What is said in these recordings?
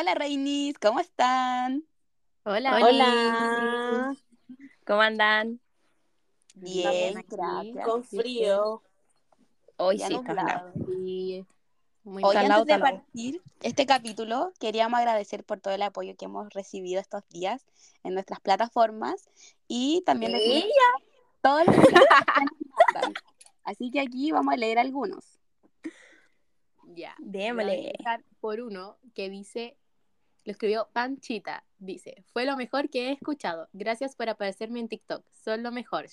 Hola, Reinis, ¿cómo están? Hola. Hola. ¿Cómo andan? Bien, gracias. Con frío. Hoy Ya sí, nublado. calado. Sí. Muy Hoy, antes de partir este capítulo, queríamos agradecer por todo el apoyo que hemos recibido estos días en nuestras plataformas y también todos los que nos. Así que aquí vamos a leer algunos. Ya. Démosle. Voy a empezar por uno que dice, lo escribió Panchita, dice, fue lo mejor que he escuchado. Gracias por aparecerme en TikTok. Son lo mejor.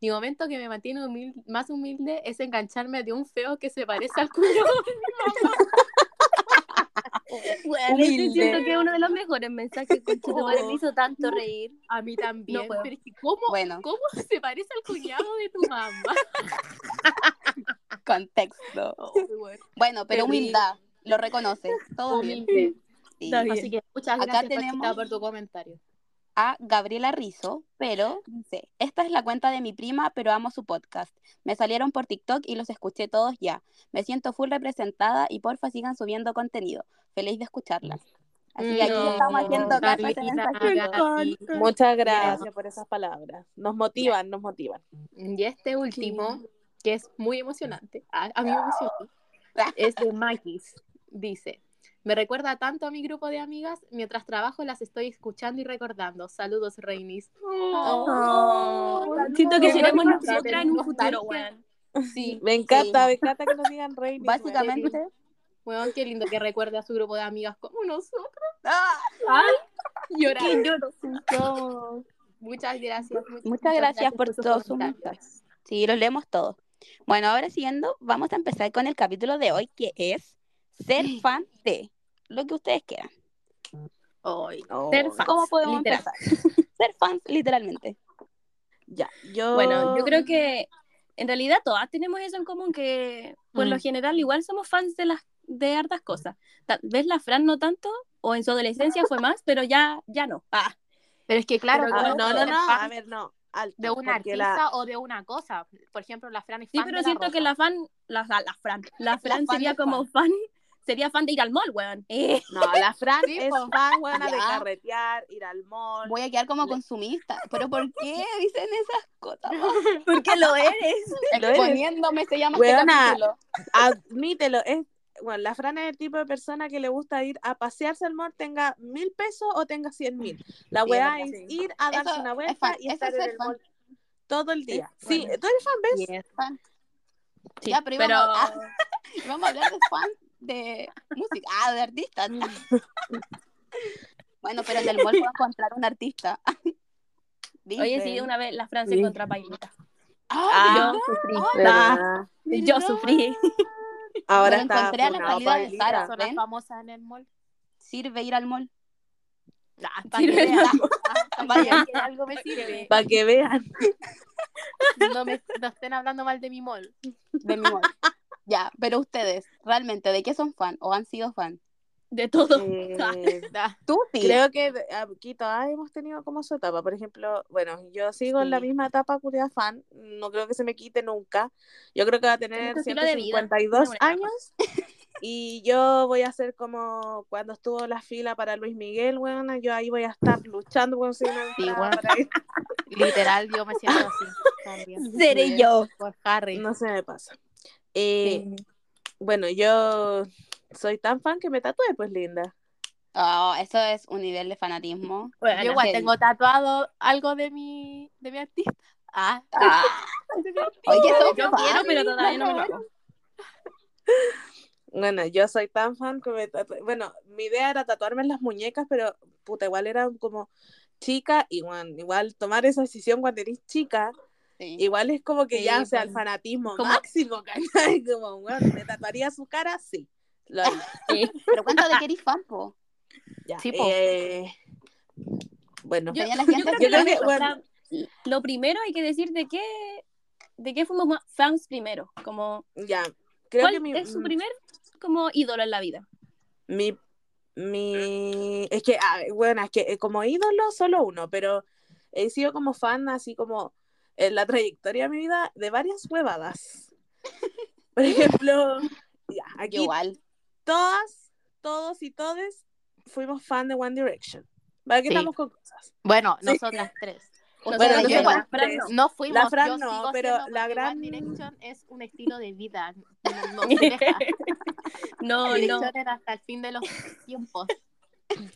Mi momento que me mantiene humil- más humilde es engancharme de un feo que se parece al culo. Bueno, Humilde. ese siento que es uno de los mejores mensajes con tu madre me hizo tanto reír. A mí también. No pero es que ¿cómo, Bueno, ¿cómo se parece al cuñado de tu mamá? contexto. Bueno, pero Terrible. humildad, lo reconoce. Todo bien. Sí. Así que muchas Acá gracias tenemos- por tu comentario. a Gabriela Rizo, pero dice, esta es la cuenta de mi prima, pero amo su podcast. Me salieron por TikTok y los escuché todos ya. Me siento full representada y porfa sigan subiendo contenido. Feliz de escucharlas. Así que aquí No, estamos haciendo. Muchas gracias por esas palabras. Nos motivan, nos motivan. Y este último, que es muy emocionante, a, a mí me emocionó, es de Makis. Dice, me recuerda tanto a mi grupo de amigas, mientras trabajo las estoy escuchando y recordando. Saludos, Reinis. Oh, Ay, siento que seremos nosotras en un futuro, weón. Sí, Me encanta, Sí. me encanta que nos digan rey. Básicamente, bueno, qué lindo que recuerde a su grupo de amigas como nosotros. Llorar. Que lloro. Muchas gracias. mu- muchas gracias por sus todos sus mensajes. Sí, los leemos todos. Bueno, ahora siguiendo, vamos a empezar con el capítulo de hoy, que es ser fan de lo que ustedes quieran. Hoy. Oh, Ser fans, ¿Cómo podemos literal. empezar? Ser fans, literalmente. Ya, yo. Bueno, yo creo que en realidad todas tenemos eso en común, que por lo Mm. general igual somos fans de las de hartas cosas. Tal vez la Fran no tanto, o en su adolescencia fue más, pero ya, ya no. Ah, Pero es que claro, Pero Ah, no, puede no, no. fan A ver, no. Alto, de una porque artista la- o de una cosa. Por ejemplo, la Fran es sí, fan pero de la siento que rosa. la fan, la, la Fran, la Fran fan sería del como fan. Sería fan de ir al mall, weón. Eh, No, la Fran Sí, es fan buena de carretear, ir al mall. Voy a quedar como consumista. ¿Pero por qué dicen esas cosas? porque lo eres. Lo eres. Exponiéndome se llama este Weona. capítulo. Admítelo, es. Bueno, la Fran es el tipo de persona que le gusta ir a pasearse al mall, tenga mil pesos o tenga cien mil. La weá es ir a darse Eso una es vuelta fan, y estar es en el fan. mall todo el día. Es Sí, bueno. ¿tú eres fan, ves? Sí, Ya, pero pero íbamos a- Vamos a hablar de fan de música. Ah, de artistas. bueno, pero en el mall puedo encontrar un artista. oye, sí, una vez la Fran se Sí. encontró a Pailita. Ah, Yo sufrí. ¿Verdad? Yo sufrí. Ahora Me está encontré a la salida de. Personas ¿ven? famosas en el mall. sirve ir al mall. Ah, Sí, para que vean. Para Vaya. que vean que algo me sirve. Para que vean. No me no estén hablando mal de mi mall. de mi mall. Ya, pero ustedes, realmente, ¿de qué son fan o han sido fan? De todo. Eh, Ah, Tú sí. creo que aquí todas hemos tenido como su etapa. Por ejemplo, bueno, yo sigo en la Sí. misma etapa curia fan. No creo que se me quite nunca. Yo creo que va a tener vida, 152 una etapa. años. Y yo voy a ser como cuando estuvo la fila para Luis Miguel, bueno, yo ahí voy a estar luchando una Sí, bueno. literal, yo me siento así. también. Seré yo. Por Harry. No se me pasa. Eh, Sí. Bueno, yo soy tan fan que me tatué, pues linda. Oh, eso es un nivel de fanatismo. Bueno, Yo igual tengo tatuado algo de mi, de mi artista. Ah, Ah, de mi artista. Oye, son Yo fan. quiero, pero todavía no me lo hago. Bueno, yo soy tan fan que me tatué. Bueno, mi idea era tatuarme en las muñecas, pero puta, igual era como chica y bueno, igual tomar esa decisión cuando eres chica, Sí. igual es como que Sí, ya, o sea, el fanatismo Como- máximo, ¿cachai? Como, bueno, ¿me tatuaría su cara? Sí. Lo haría. Pero cuenta de que eres fan, po. Ya. Sí, po. eh, Bueno, Yo, la yo creo que, Yo la- creo que, bueno- sea, lo primero hay que decir de qué, de qué fuimos fans primero. Como, ya. Creo ¿Cuál que mi, es su primer como ídolo en la vida? mi, mi, es que, ah, bueno, es que eh, como ídolo solo uno, pero he sido como fan así como en la trayectoria de mi vida de varias huevadas. Por ejemplo, ya, aquí igual. todas, todos y todes fuimos fan de One Direction. ¿Para qué Sí. estamos con cosas? Bueno, Sí. nosotras tres. Bueno, yo igual, Fran no. no fuimos. La Fran no, pero la gran- One Direction es un estilo de vida. No, no se deja. No, no. Era hasta el fin de los tiempos.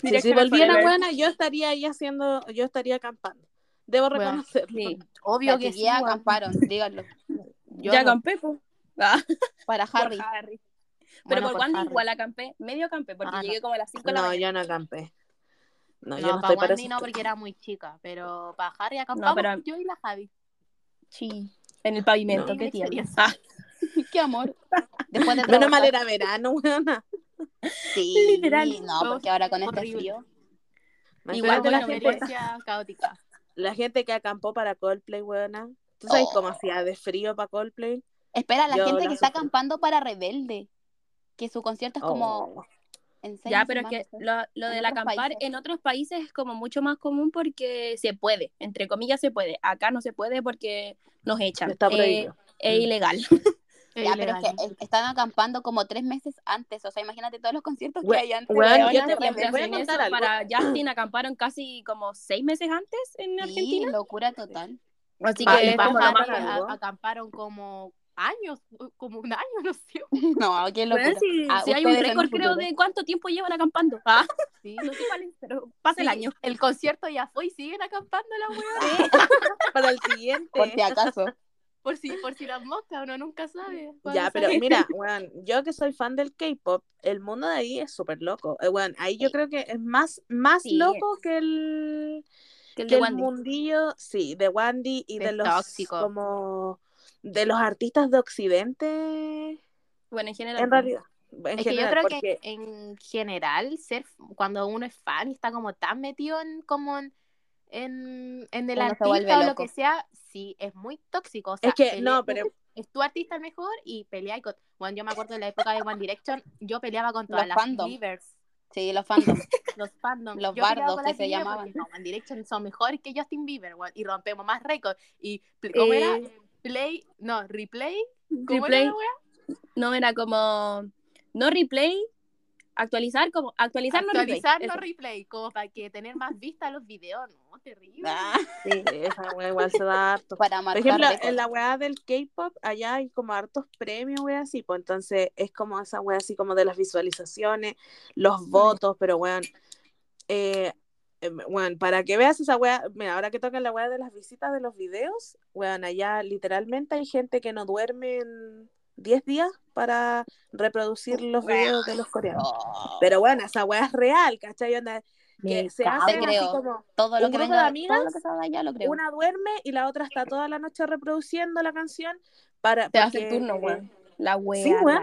Si, si volviera buena, yo estaría ahí haciendo, yo estaría acampando. Debo Bueno, reconocerlo. Sí. Obvio que sí. weón. acamparon, díganlo. Yo ya no, acampé. Ah, para por Harry. Pero Bueno, por Harry. igual acampé, medio acampé, porque Ah, no. llegué como a las 5 de la No, mañana. yo no acampé. No, No, yo no para estoy Wendy no, porque era muy chica. Pero para Harry acampamos pero- yo y la Javi. Sí. En el pavimento, No. qué tierno. Ah, Qué amor. Después de Menos mal era verano, weona. Sí, Literal. no, porque ahora con este frío. Igual, bueno, me experiencia caótica. La gente que acampó para Coldplay, weona. ¿Tú sabes Oh. cómo hacía de frío para Coldplay? Espera, la Yo gente la que está acampando para Rebelde. Que su concierto es como Oh. Ya, pero es que sé. lo, lo del acampar países. en otros países es como mucho más común porque se puede, entre comillas se puede. Acá no se puede porque nos echan. Está Eh, prohibido. es Mm. ilegal. Ya, pero es que están acampando como tres meses antes. O sea, imagínate todos los conciertos que hay antes. de yo te- voy a contar algo. Para Justin acamparon casi como seis meses antes en Argentina. Sí, locura total. Así que a- acamparon como años, como un año, no sé. No, qué locura. Bueno, si, Ah, si hay un récord, creo, de cuánto tiempo llevan acampando. Ah, Sí. no sé cuál es, pero pasa el año. El concierto ya fue y siguen acampando la weá. Para el siguiente. Por si acaso. Por si, por si las moscas, uno nunca sabe. Ya, pero sale. mira, weón, yo que soy fan del K-pop, el mundo de ahí es súper loco. Eh, ahí yo Sí. creo que es más, más Sí. loco que el, Que el que de el mundillo, sí, de Wandy y de Es los tóxico. como de los artistas de Occidente Bueno, en general. en realidad. En Es que yo general, creo porque que en general, ser cuando uno es fan y está como tan metido en como en, en, en el Uno artista o lo que sea, sí, es muy tóxico. O sea, es que no, pero es tu artista el mejor y pelea con. Bueno, yo me acuerdo de la época de One Direction, yo peleaba con todas Los las fandom. believers, Sí, los fandoms. los fandoms. Los Yo bardos que se llamaban. no, One Direction son mejores que Justin Bieber, weón, y rompemos más récords. Y, ¿cómo era? Eh, Play, no, replay. ¿Cómo replay. era? No era como. No replay. Actualizar, como. Actualizar, no replay. Actualizar, no replay, como para que tener más vista a los videos, no, terrible. Ah, Sí. esa wea igual se da harto. para Por marcar ejemplo, en la weá del K-pop, allá hay como hartos premios, weá, así, pues entonces es como esa weá así como de las visualizaciones, los votos, pero weón, eh, eh, weón, para que veas esa weá, mira, ahora que toca la weá de las visitas de los videos, weón, allá literalmente hay gente que no duerme en 10 días para reproducir los videos de los coreanos. Oh, Pero bueno, esa weá es real, ¿cachai? Onda, que Me se hacen Te así creo. como todo lo un que grupo venga, de amigas, todo lo que salga allá lo creo. una duerme y la otra está toda la noche reproduciendo la canción para Te hace el turno, weón. La wea. Sí, weón.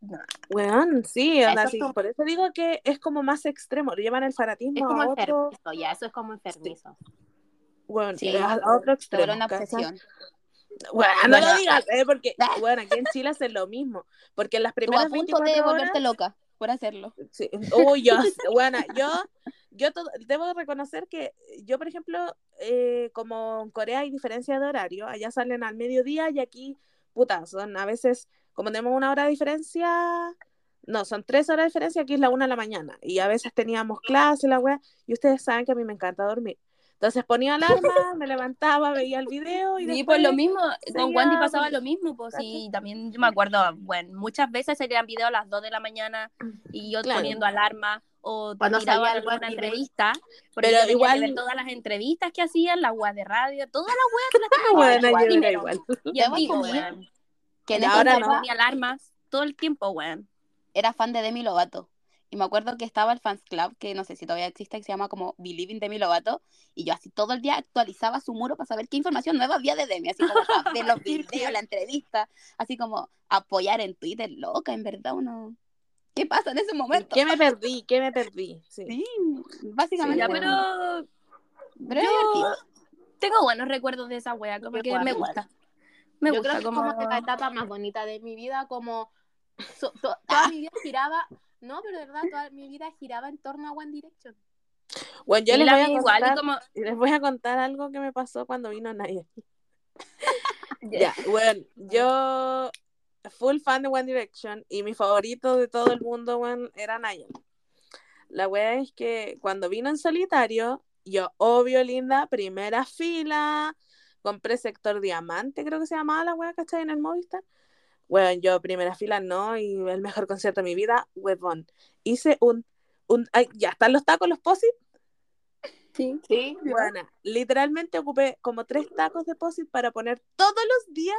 No. Weón, sí, onda, sí, por eso digo que es como más extremo, llevan el fanatismo Es como a otro, enfermizo, ya, eso es como enfermizo. weón, Sí, a, a otro Se extremo. una obsesión. Weón, no Bueno. lo digas, eh, porque, Ah. bueno, aquí en Chile hacen lo mismo, porque en las Tú a primeras punto 24 de horas, volverte loca por hacerlo. Sí. Uy, yo, bueno, yo, yo todo- debo reconocer que yo, por ejemplo, eh, como en Corea hay diferencia de horario, allá salen al mediodía y aquí, puta, son a veces, como tenemos una hora de diferencia, no, son tres horas de diferencia, aquí es la una de la mañana, y a veces teníamos clase, la wea, y ustedes saben que a mí me encanta dormir. Entonces ponía alarma, me levantaba, veía el video y después... pues lo mismo, con Wandy pasaba lo mismo, pues sí, también yo me acuerdo, bueno, muchas veces salían videos a las 2 de la mañana y yo Claro. poniendo alarma o Cuando salía alguna entrevista, Pero yo tenía igual- que ver todas las entrevistas que hacían, las weas de radio, todas las weas que las Bueno, yo igual. Y vivo, asumir weón. Que Y ahora no. Alarmas todo el tiempo, weón. era fan de Demi Lovato. Y me acuerdo que estaba el fans club, que no sé si todavía existe, que se llama como Believing Demi Lovato. Y yo así todo el día actualizaba su muro para saber qué información nueva había de Demi. Así como ver los videos, la entrevista. Así como apoyar en Twitter, loca, en verdad uno... ¿Qué pasa en ese momento? ¿Qué me perdí? ¿Qué me perdí? Sí. Sí, básicamente. Ya, bueno. pero pero yo tengo buenos recuerdos de esa wea, como que me igual. gusta. Me Yo gusta creo que como... es como la etapa más bonita de mi vida, como so- to- toda mi vida giraba, no, pero de verdad, toda mi vida giraba en torno a One Direction. Bueno, yo les voy, a mía igual, y contar, como... les voy a contar algo que me pasó cuando vino Naya. Ya, bueno, yo full fan de One Direction y mi favorito de todo el mundo, bueno, era Naya. La wea es que cuando vino en solitario, yo, obvio, linda, primera fila, compré sector diamante, creo que se llamaba la wea, ¿cachai? En el Movistar. Bueno, yo primera fila no, y el mejor concierto de mi vida, huevón. Hice un, un ay, ya están los tacos, los posit. Sí. Sí, Bueno, literalmente ocupé como tres tacos de posit para poner todos los días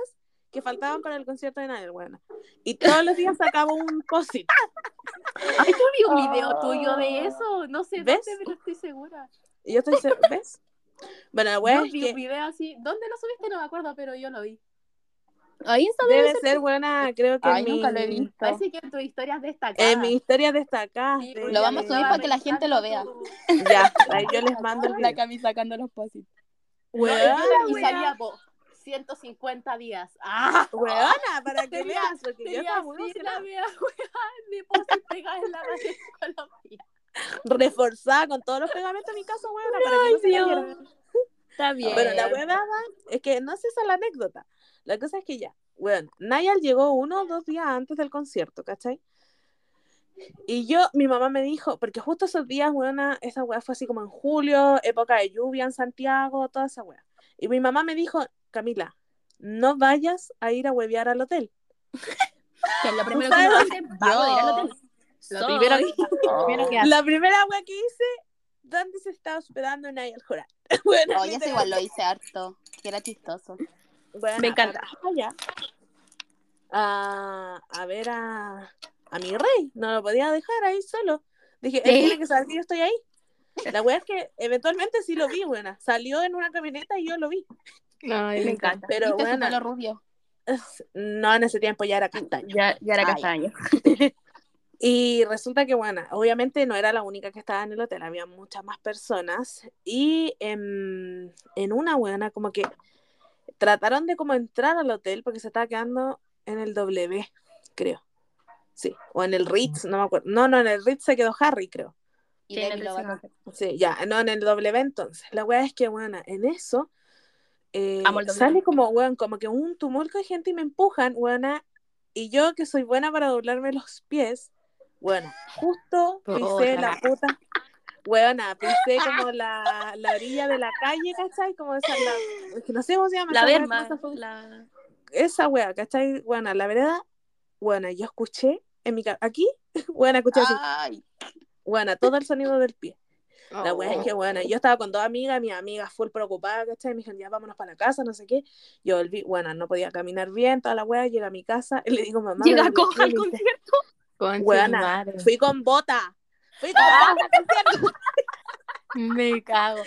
que faltaban para el concierto de Nael, bueno. Y todos los días sacaba un posit. Ay, yo vi un video tuyo de eso. No sé ¿Ves? dónde, pero estoy segura. Y yo estoy, se- ¿ves? Bueno, la wea Yo es vi que un video así. ¿Dónde lo subiste? No me acuerdo, pero yo lo vi. Ahí está debe debe ser. ser buena, creo que Ay, en nunca lo he mi- visto. Parece que en tu historia es destacada. En mi historia destacada. Sí, de- Lo vamos a subir para que la gente lo vea. Ya, ahí yo les mando el La video. Cami sacando los posits. No, y, salía po, 150 días. ¡Ah! Weona, para que veas, porque yo estaba muy la mea, weón, de post pegada en la pared con la mía. reforzada con todos los pegamentos en mi casa, weona, para que no se. Está bien. Bueno, la huevada es que no sé esa es la anécdota. La cosa es que ya, bueno, Nayal llegó uno o dos días antes del concierto, ¿cachai? Y yo, mi mamá me dijo, porque justo esos días, weona, esa weá fue así como en julio, época de lluvia en Santiago, toda esa weá. Y mi mamá me dijo, Camila, no vayas a ir a huevear al hotel. Que lo primero que sabes uno hace, vamos a ir al hotel. Lo Soy- primero que, lo primero que hace. La primera weá que hice, ¿dónde se estaba hospedando Nayal Joral? bueno, Oye, eso igual lo hice harto, que era chistoso. Bueno, Me encanta. allá a, a ver a, a mi rey. No lo podía dejar ahí solo. Dije, él tiene que saber que yo estoy ahí. La wea es que eventualmente sí lo vi, buena. Salió en una camioneta y yo lo vi. Ay, Me encanta. Pero ¿Viste su bueno, pelo rubio? no en ese tiempo ya era castaño. Ya, ya era ya. castaño. Y resulta que, bueno, obviamente no era la única que estaba en el hotel, había muchas más personas. Y en, en una buena, como que trataron de como entrar al hotel porque se estaba quedando en el W, creo. Sí, o en el Ritz, no me acuerdo. No, no, en el Ritz se quedó Harry, creo. Y Sí, el Lovato. Ritz Sí, ya, no, en el W entonces. La wea es que, bueno, en eso eh, sale como, weón, como que un tumulto de gente y me empujan, weona, y yo que soy buena para doblarme los pies, bueno, justo pisé la puta, weona, pisé como la, la orilla de la calle, ¿cachai? Como esa, la, que no sé cómo se llama La esa wea, verma. La... esa wea, ¿cachai? Bueno, la verdad, bueno, yo escuché en mi aquí, bueno, escuché así, Ay, bueno, todo el sonido del pie. La Oh. wea es que, bueno, yo estaba con dos amigas, mis amigas full preocupadas, ¿cachai? Me dijeron, ya vámonos para la casa, no sé qué. Yo volví, bueno, no podía caminar bien, toda la wea, llega a mi casa y le digo, mamá, Llega coja al el pie", me dice, concierto. Con bota, fui con bota. Me cago.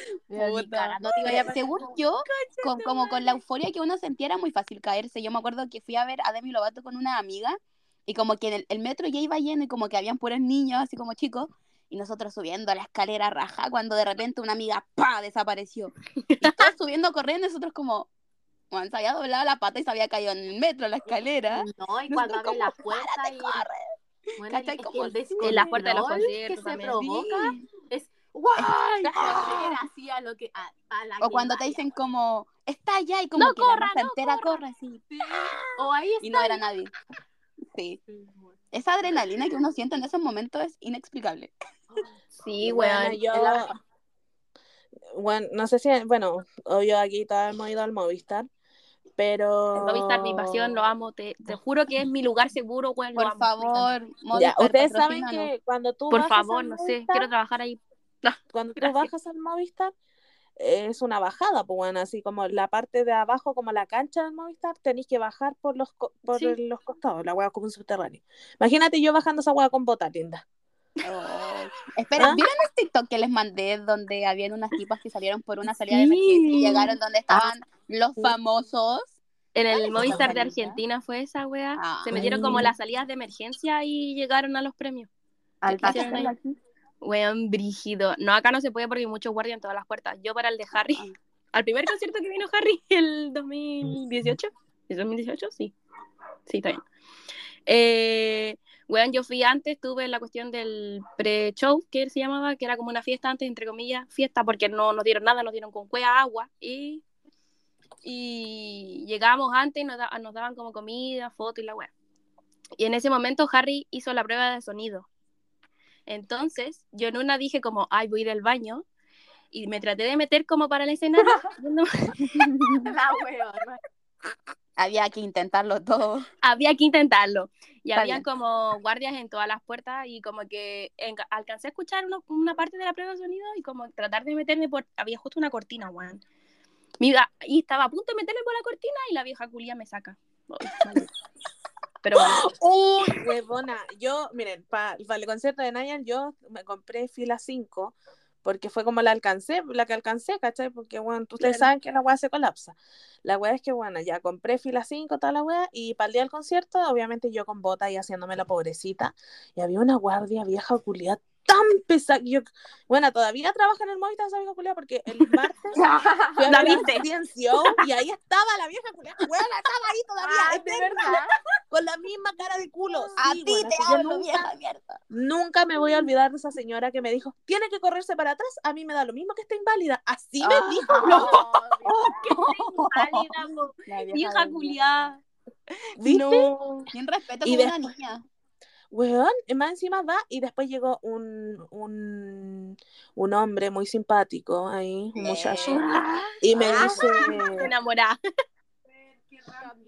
Cagando te a Según yo, con, como con la euforia que uno sentía era muy fácil caerse. Yo me acuerdo que fui a ver a Demi Lovato con una amiga y como que en el, el metro ya iba lleno y como que habían puros niños, así como chicos, y nosotros subiendo la escalera raja cuando de repente una amiga ¡pa! desapareció. Y todos subiendo corriendo y nosotros como, bueno, se había doblado la pata y se había caído en el metro, en la escalera. No, y cuando abren la puerta "Párate, y... corre". Bueno, ¿Cachai? es Como que el en las puertas de los descontrol conciertos que se también. provoca Sí. es ¡guay! Correr así a lo que a, a la O que cuando te dicen como, está allá y como No que la corra, masa no entera corra. corre así. Sí. O ahí está. Y no era nadie. Sí. Esa adrenalina que uno siente en esos momentos es inexplicable. Sí, Bueno, weón. yo, es la- bueno, no sé si, bueno, obvio aquí todos hemos ido al Movistar, pero... El Movistar, mi pasión, lo amo. Te, te juro que es mi lugar seguro, lo Por amo, favor, Ya, Movistar, ustedes saben que cuando tú Por bajas favor, al no sé. Movistar, Quiero trabajar ahí. cuando tú bajas al Movistar, es una bajada, pues bueno, así como la parte de abajo, como la cancha del Movistar, tenéis que bajar por los co- por Sí. los costados, la hueá como un subterráneo. Imagínate yo bajando esa hueá con bota, linda. Oh. Espera, ¿Ah? ¿vieron el TikTok que les mandé donde habían unas tipas que salieron por una salida de emergencia y llegaron donde estaban los famosos? En ¿Cuál es el Movistar de? Argentina fue esa, weá. Ah. Se metieron como las salidas de emergencia y llegaron a los premios. Al. Weón, brígido. No, acá no se puede porque hay muchos guardias en todas las puertas. Yo para el de Harry, Ah. al primer concierto que vino Harry, el 2018. ¿Es 2018? Sí. Sí, está bien. Eh, weón, yo fui antes, tuve la cuestión del pre-show, que se llamaba, que era como una fiesta antes, entre comillas, fiesta, porque no nos dieron nada, nos dieron con cueva, agua, y, y llegamos antes y nos, da- nos daban como comida, foto y la weá. Y en ese momento Harry hizo la prueba de sonido. Entonces, yo en una dije como, ay, voy a ir al baño. Y me traté de meter como para el escenario. La weona. Había que intentarlo todo. había que intentarlo. Y Está había bien. como guardias en todas las puertas y como que en- alcancé a escuchar uno- una parte de la prueba de sonido y como tratar de meterme por... Había justo una cortina, weón. Mira, y estaba a punto de meterme por la cortina y la vieja culia me saca. Pero bueno, Uy, huevona. Yo, miren, para el concierto de Nayan, yo me compré fila 5 porque fue como la alcancé, la que alcancé, ¿cachai? Porque, bueno, ustedes Claro. saben que la weá se colapsa. La weá es que, bueno, ya compré fila 5, toda la weá, y para el día del concierto, obviamente yo con bota y haciéndome la pobrecita, y había una guardia vieja culiada tan pesada. Yo, bueno, todavía trabaja en el Movistar esa vieja culiada porque el martes fui a ¿La a viste? Y ahí estaba la vieja culiada. Weona, estaba ahí todavía. Ah, es de verdad con la misma cara de culo. A Sí, ti bueno, te que hablo, nunca, vieja mierda. nunca me voy a olvidar de esa señora que me dijo, tiene que correrse para atrás, a mí me da lo mismo que esté inválida. Así me Ah. dijo. No, qué inválida, po. La vieja de culiada. ¿Viste? No. Sin respeto Y con una niña. Weón, y más encima va y después llegó un, un, un hombre muy simpático ahí, un muchacho, y me Ah. dice, Enamorada.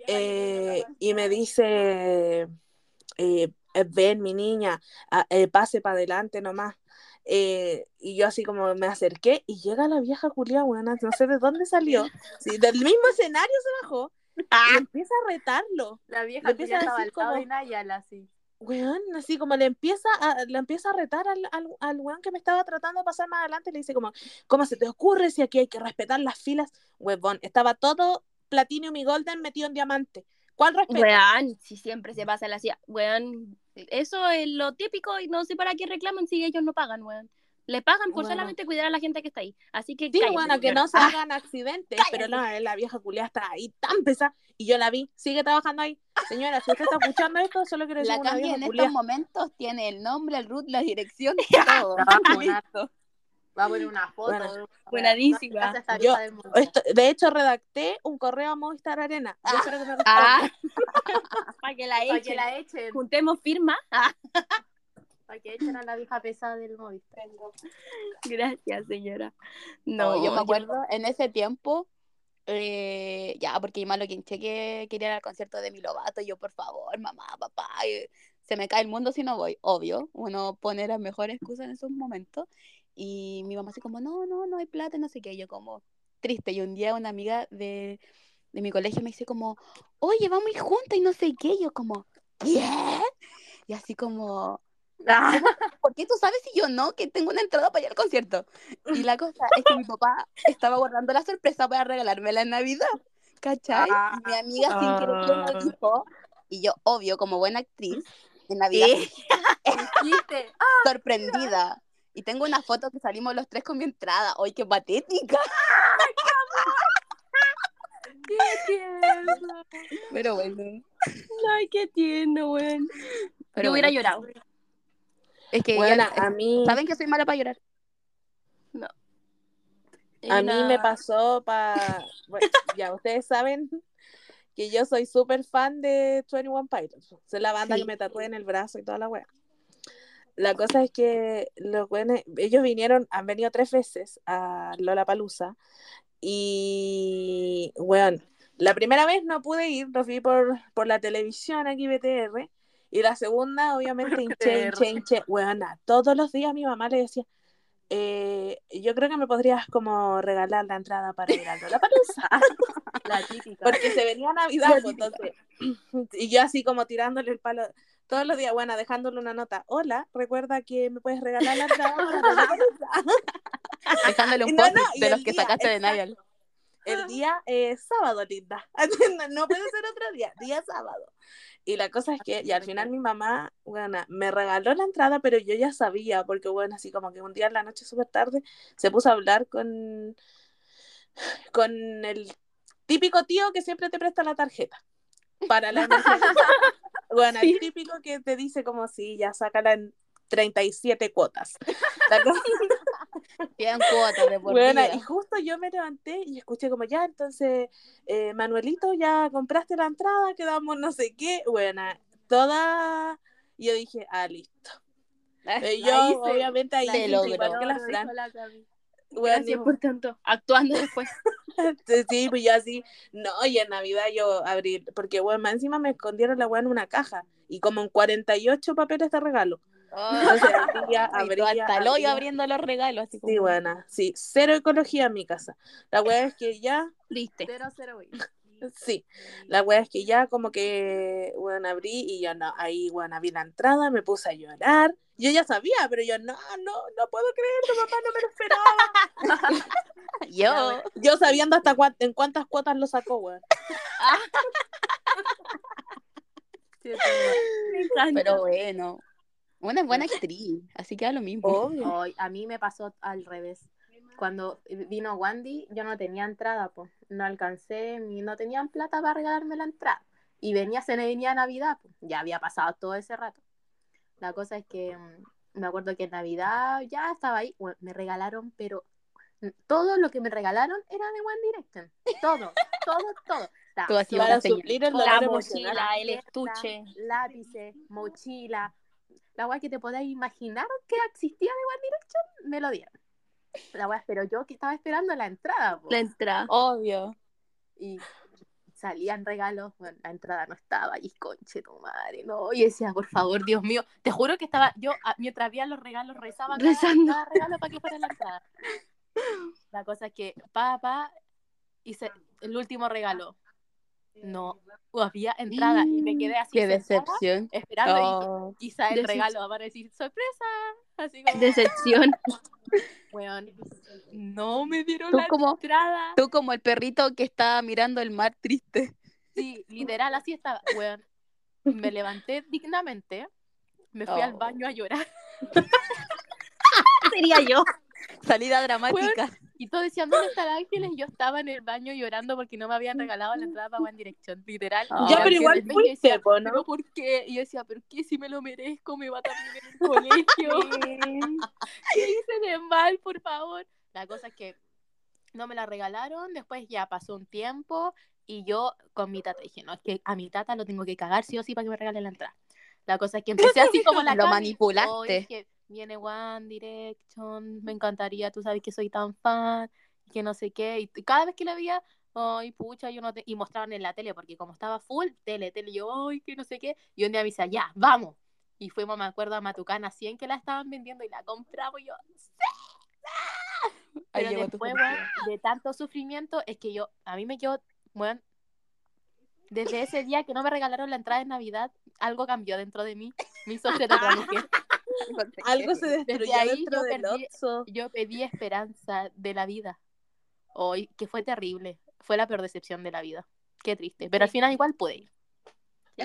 eh, y me dice, eh, eh, ven mi niña, ah, eh, pase para adelante nomás. Eh, y yo así como me acerqué y llega la vieja Julia, buena, no sé de dónde salió, sí, del mismo escenario se bajó y Ah, empieza a retarlo. La Le vieja empieza a decir como- de Nayala, así. Weón, así como le empieza a, le empieza a retar al, al, al weón que me estaba tratando de pasar más adelante, le dice como, ¿cómo se te ocurre si aquí hay que respetar las filas? Weón, estaba todo Platinum y Golden metido en diamante. ¿Cuál respeto? Weón, si siempre se pasa la CIA. Weón, eso es lo típico y no sé para qué reclaman si ellos no pagan, weón. Le pagan por Bueno. solamente cuidar a la gente que está ahí. Así que Sí, cállese, bueno, que señora. no se Ah, hagan accidentes, pero no, la vieja culia está ahí tan pesada y yo la vi, sigue trabajando ahí. Señora, si usted está escuchando esto, solo quiero decir La una vieja en culia. estos momentos tiene el nombre, el root, la dirección, todo. Una- Listo. Va a poner una foto. Bueno, buenadísima. Gracias a esta Yo-. Esto- de hecho, redacté un correo a Movistar Arena. Yo espero que me. Ah, para que la Para que echen. la echen. Juntemos firma. Ah, Para que echen a la vieja pesada del Movistar. gracias, señora. No, No, yo me acuerdo en ese tiempo, eh, ya, porque malo quien que quería ir al concierto de mi Lovato, y yo, por favor, mamá, papá, se me cae el mundo si no voy, obvio, uno pone las mejores excusas en esos momentos, y mi mamá así como, no, no, no hay plata, no sé qué, y yo como triste, y un día una amiga de, de mi colegio me dice como, oye, vamos a ir juntas y no sé qué, y yo como, ¿qué? Y así como, ¿por qué tú sabes y yo no? Que tengo una entrada para ir al concierto. Y la cosa es que mi papá estaba guardando la sorpresa para regalármela en Navidad. ¿Cachai? Y mi amiga sin querer Ah. me dijo. Y yo, obvio, como buena actriz, en Navidad Dijiste, sorprendida. Y tengo una foto que salimos los tres con mi entrada. ¡Ay, qué patética! ¡Qué tierno! Pero bueno. Ay, qué tierno, weón. Pero Yo hubiera bueno. llorado. Es que Bueno, ya- a mí, ¿saben que soy mala para llorar? a mí me pasó para... ya ustedes saben que yo soy súper fan de 21 Pilots. Es la banda Sí. que me tatué en el brazo y toda la wea. La cosa es que los buenos, ellos vinieron, han venido tres veces a Lollapalooza y, weón, la primera vez no pude ir, los vi por, por la televisión aquí BTR y la segunda, obviamente, hinché, hinché, hinché, weona, todos los días mi mamá le decía, eh, yo creo que me podrías como regalar la entrada para ir a Lollapalooza La típica. porque se venía Navidad, pues, entonces, y yo así como tirándole el palo todos los días, bueno, dejándole una nota, hola, recuerda que me puedes regalar la entrada para Lollapalooza?" Dejándole un No, post no, de los que día, sacaste de exacto. Nayal. El día es sábado, linda, no, puede ser otro día, día sábado. Y la cosa es que, y al final mi mamá, bueno, me regaló la entrada, pero yo ya sabía, porque bueno, así como que un día en la noche súper tarde se puso a hablar con, con el típico tío que siempre te presta la tarjeta para la. Bueno, el típico que te dice como si ya sácala en 37 cuotas. La cosa- Tienen cuotas de por Bueno, vida. y justo yo me levanté y escuché como ya, entonces, eh, Manuelito, ya compraste la entrada, quedamos no sé qué. Bueno, toda. y Yo dije, ah, listo. Eh, yo, obviamente, ahí logró. igual que la Fran. la. Weón, Gracias por tanto. Actuando después. Sí, pues yo así, no, y en Navidad yo abrí, porque bueno, más encima me escondieron la weá en una caja y como en 48 papeles de regalo. Entonces abría, hasta el hoyo abriendo los regalos, así como... Sí, buena, sí, cero ecología en mi casa. La weá es que ya, Triste. Cero, cero, sí, la weá es que ya como que, bueno, abrí y ya no, ahí, bueno, vi la entrada, me puse a llorar. Yo ya sabía, pero yo, no, no, no puedo creerlo, papá, no me lo esperaba. Yo, Yo sabiendo hasta cuán- en cuántas cuotas lo sacó, weón. Encanta. pero bueno. Una buena actriz, así que da lo mismo. Obvio. A mí me pasó al revés. Cuando vino Wandy, yo no tenía entrada, pues. No alcancé, ni no tenían plata para regalarme la entrada. Y venía, se me venía Navidad, pues. Ya había pasado todo ese rato. La cosa es que mm, me acuerdo que en Navidad ya estaba ahí. bueno, me regalaron, pero todo lo que me regalaron era de One Direction. Todo, todo, todo. Estaba Tú así sola, Para señal. suplir el Hola, dolor La emocional. mochila, el estuche. lápices, mochila, la weá que te podáis imaginar que existía de One Direction, me lo dieron. La weá, pero yo que estaba esperando la entrada, po. La entrada. Obvio. y salían regalos, bueno, la entrada no estaba, y conche tu madre, no, y decía, por favor, Dios mío, te juro que estaba, yo a- mientras había los regalos rezaba cada, Rezando. cada regalo para que fuera la entrada. La cosa es que, papá, hice el último regalo, no había entrada, y me quedé así Qué sentada, decepción. esperando, y Oh. quizá el Decepción. regalo va a decir sorpresa. Así como, Decepción. weón, no me dieron la como- entrada. Tú como el perrito que está mirando el mar triste. Sí, literal, así estaba. Weón, me levanté dignamente, me fui al Oh. baño a llorar. Sería yo. Salida dramática. Y todos decían, ¿dónde está el Ángeles? Y yo estaba en el baño llorando porque no me habían regalado la entrada para One Direction. Literal. Y Ya, pero igual fuiste, decía, ¿no? ¿Pero por qué? Y yo decía, ¿pero qué? Si me lo merezco, me va también en el colegio. ¿Qué hice de mal, por favor? La cosa es que no me la regalaron, después ya pasó un tiempo y yo con mi tata dije, no, es que a mi tata lo tengo que cagar sí o sí para que me regale la entrada. La cosa es que empecé así como la Lo Cami. manipulaste. Oh, dije, viene One Direction, me encantaría, tú sabes que soy tan fan, que no sé qué. Y cada vez que la veía, ay, pucha, yo no te... Y mostraban en la tele, porque como estaba full, tele, tele, yo, ay, que no sé qué. Y un día me decía, ya, vamos. Y fuimos, me acuerdo, a Matucana 100 que la estaban vendiendo y la compramos y yo, ¡sí! ¡Ah! Pero después, weón, de tanto sufrimiento, es que yo, a mí me quedó, bueno, desde ese día que no me regalaron la entrada de Navidad, algo cambió dentro de mí. Me hizo ser otra mujer. Algo se destruyó Desde ahí dentro yo del perdí-. Yo pedí esperanza de la vida. Hoy, que fue terrible. Fue la peor decepción de la vida. Qué triste. Pero al final igual pude ir.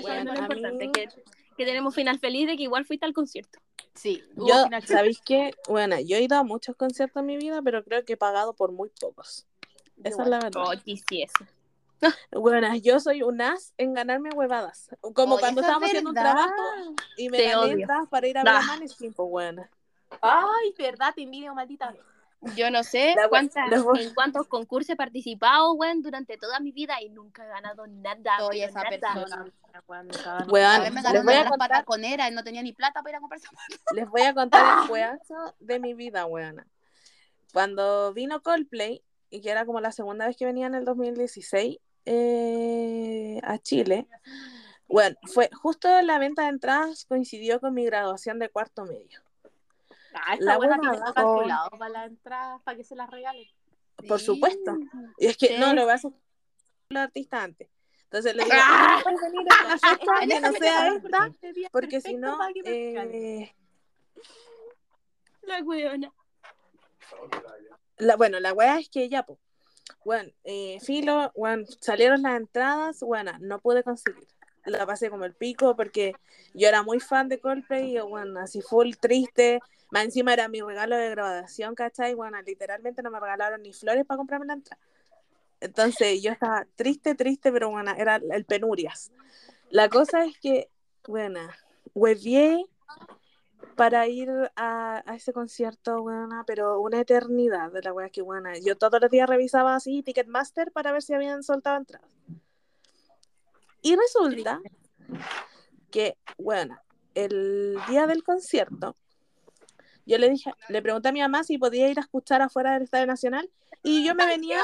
Bueno, es lo mí- que, que tenemos final feliz de que igual fuiste al concierto. Sí, Yo. ¿sabéis qué? Bueno, yo he ido a muchos conciertos en mi vida, pero creo que he pagado por muy pocos. Esa es la verdad. Oh, quisiese. Bueno, yo soy un as en ganarme huevadas. Como Oye, cuando es estábamos haciendo un trabajo y me gané para ir a ver Ah. a Maneskin, pues bueno. Ay, verdad, te envidio, maldita. Yo no sé cuántas, en cuántos concursos he participado, weón, durante toda mi vida y nunca he ganado nada. Soy esa nada. persona. Weón, A ver, me les voy a una contar- y no tenía ni plata para ir a comprar zapatos. Les voy a contar el juegazo de mi vida, weona. Cuando vino Coldplay, y que era como la segunda vez que venía en el 2016 eh, a Chile, bueno, fue justo la venta de entradas coincidió con mi graduación de cuarto medio. Ah, La buena tiene calculado para la entrada, para que se las regalen. Por Sí. supuesto. Y es que Sí. no, lo vas a los artistas antes. Entonces le digo, ¡Ah! "¿Puedes venir en una fecha En que esa no fecha sea no, esta? Día es Porque si no, eh, La weona. la, bueno, la weá es que ya, bueno, eh, filo, bueno, salieron las entradas, bueno, no pude conseguir. La pasé como el pico porque yo era muy fan de Coldplay y bueno, así full triste. Más encima era mi regalo de graduación, ¿cachai? Bueno, literalmente no me regalaron ni flores para comprarme la entrada. Entonces yo estaba triste, triste, pero bueno, era el penurias. La cosa es que, bueno, huevié para ir a, a ese concierto, buena, pero una eternidad de la wea que buena. Yo todos los días revisaba así Ticketmaster para ver si habían soltado entradas. Y resulta que, bueno, el día del concierto, yo le dije, le pregunté a mi mamá si podía ir a escuchar afuera del Estadio Nacional y yo me venía,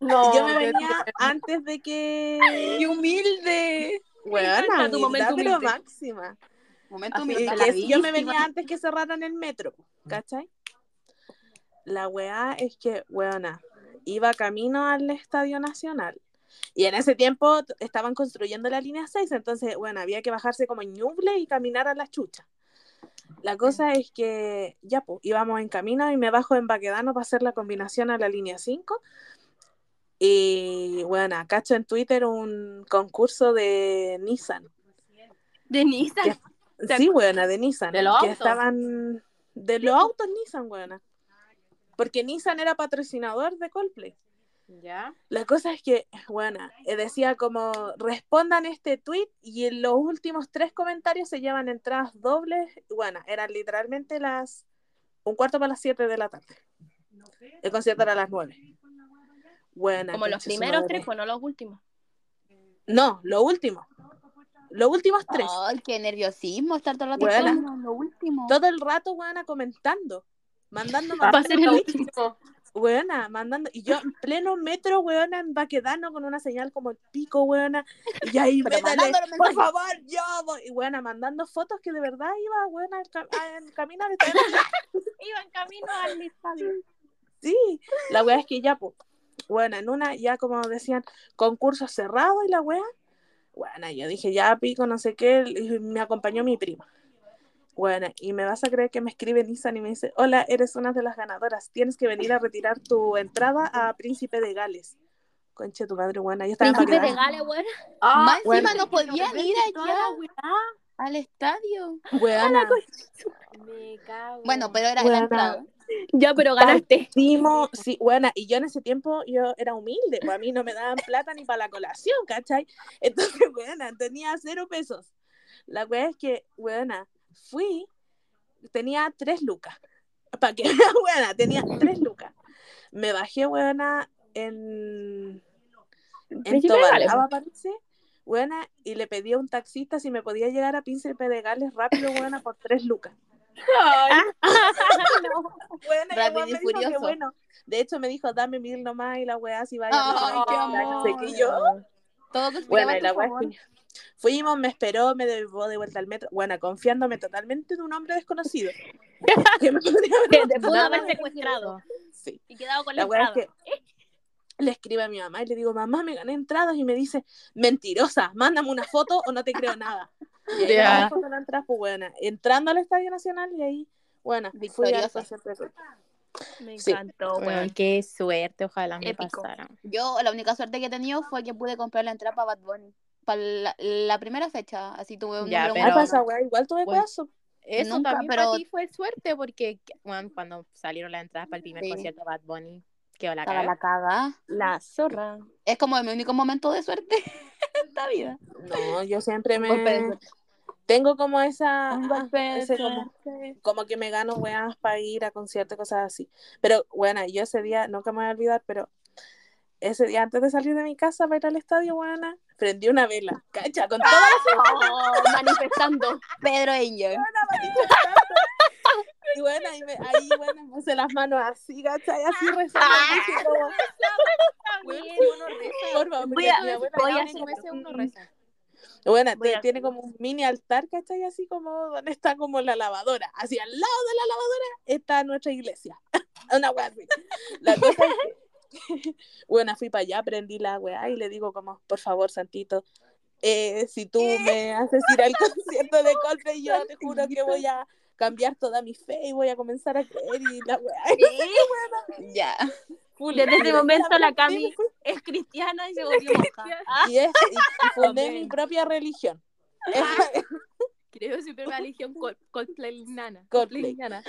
No, yo me venía antes de que, ¡Qué humilde! bueno, tu momento pero humilde. máxima. Momento Así yo me venía antes que cerraran el metro, ¿cachai? La weá es que, weona, iba camino al Estadio Nacional. Y en ese tiempo estaban construyendo la línea 6, entonces, bueno, había que bajarse como en Ñuble y caminar a la chucha. La cosa es que, ya, pues, íbamos en camino y me bajo en Baquedano para hacer la combinación a la línea 5. Y, bueno, cacho en Twitter un concurso de Nissan. De Nissan. ¿Te Sí, buena, de Nissan. ¿De los que autos? estaban de los autos Nissan, buena. Porque Nissan era patrocinador de Coldplay. ¿Ya? La cosa es que, bueno, eh, decía como respondan este tweet y en los últimos tres comentarios se llevan entradas dobles. Bueno, eran literalmente las un cuarto para las siete de la tarde. El concierto era a las nueve. Buena. Como los primeros tres, pues no los últimos. No, lo último. Los últimos tres. Ay, qué nerviosismo estar todo el rato lo último. Todo el rato, buena, comentando. Mandando Va a ser el último. Weona, mandando, y yo en pleno metro, weona, en Baquedano con una señal como el pico, weona, y ahí métale, por favor, yo voy, y weona, mandando fotos que de verdad iba, weona, en, ca- en camino al estadio. Iba en camino al estadio. Sí, la wea es que ya, pues, bueno, en una ya como decían, concurso cerrado y la wea, bueno, yo dije, ya pico, no sé qué, y me acompañó mi prima. Bueno, y me vas a creer que me escribe Nissan y me dice, hola, eres una de las ganadoras, tienes que venir a retirar tu entrada a Príncipe de Gales. Conche tu madre, buena, yo estaba Príncipe de. Gales, weón. Más bueno. encima no podían ir allá al estadio. Weona, Me cago. Bueno, pero era Buena. la entrada. Ya, pero ganaste. Timo, sí, buena, y yo en ese tiempo yo era humilde, pues a mí no me daban plata ni para la colación, ¿cachai? Entonces, buena, tenía cero pesos. La wea es que, buena, fui, tenía tres lucas. Para que buena, tenía tres lucas. Me bajé, buena, en, en. Tobalaba, parece, buena, y le pedí a un taxista si me podía llegar a Príncipe de Gales rápido, buena, por tres lucas. Bueno, y el Rápido weón y me dijo que furioso. bueno. De hecho, me dijo, dame mil nomás y la weá si vaya. Ay, no, qué no, amor. no sé qué yo. Todo Bueno, y la weá que fuimos, me esperó, me llevó de vuelta al metro. Bueno, confiándome totalmente en un hombre desconocido. que me podría haber Que te pudo matado. haber secuestrado Sí. y quedado con la La es que le escribe a mi mamá y le digo, mamá, me gané entradas y me dice, mentirosa, mándame una foto o no te creo nada. Y ahí Ya. le mandé foto de la entrada, pues buena. Entrando al Estadio Nacional y ahí, bueno, Victoriosa. Me Sí. encantó, Weón, weón. qué suerte, ojalá me Épico. pasara. Yo la única suerte que he tenido fue que pude comprar la entrada para Bad Bunny. Para la, la primera fecha, así tuve un Ya, número pero- Ah, pasa, bueno. weá, igual tuve Bueno. caso. Eso Nunca, también pero- para ti fue suerte porque bueno, cuando salieron las entradas para el primer Sí. concierto de Bad Bunny, quedó la caga. la caga. La zorra. Es como mi único momento de suerte en esta vida. No, yo siempre me. Tengo como esa ah, ese como, que me gano weas para ir a conciertos y cosas así. Pero bueno, yo ese día nunca me voy a olvidar, pero ese día antes de salir de mi casa para ir al estadio, buena, prendí una vela, cacha, con toda la Oh, manifestando. Pedro Angel. y bueno, y me- ahí bueno, me puse las manos así, cacha, y así rezando, así como, por favor, Voy a- voy a uno un- reza. Bueno, tiene como un mini altar, ¿cachai? Así como donde está como la lavadora. Así al lado de la lavadora está nuestra iglesia. Una wea así. La cosa es que, bueno, fui para allá, prendí la weá y le digo como, por favor, Santito, eh, si tú me haces ir al concierto de Coldplay, yo te juro que voy a cambiar toda mi fe y voy a comenzar a creer y la weá. Ya. Full. Desde ese momento la Cami es cristiana y se volvió monja. Ah, Y, es- y- y fundé Amén. mi propia religión. Creo siempre me religión Col- Coldplay nana. Coldplay. nana.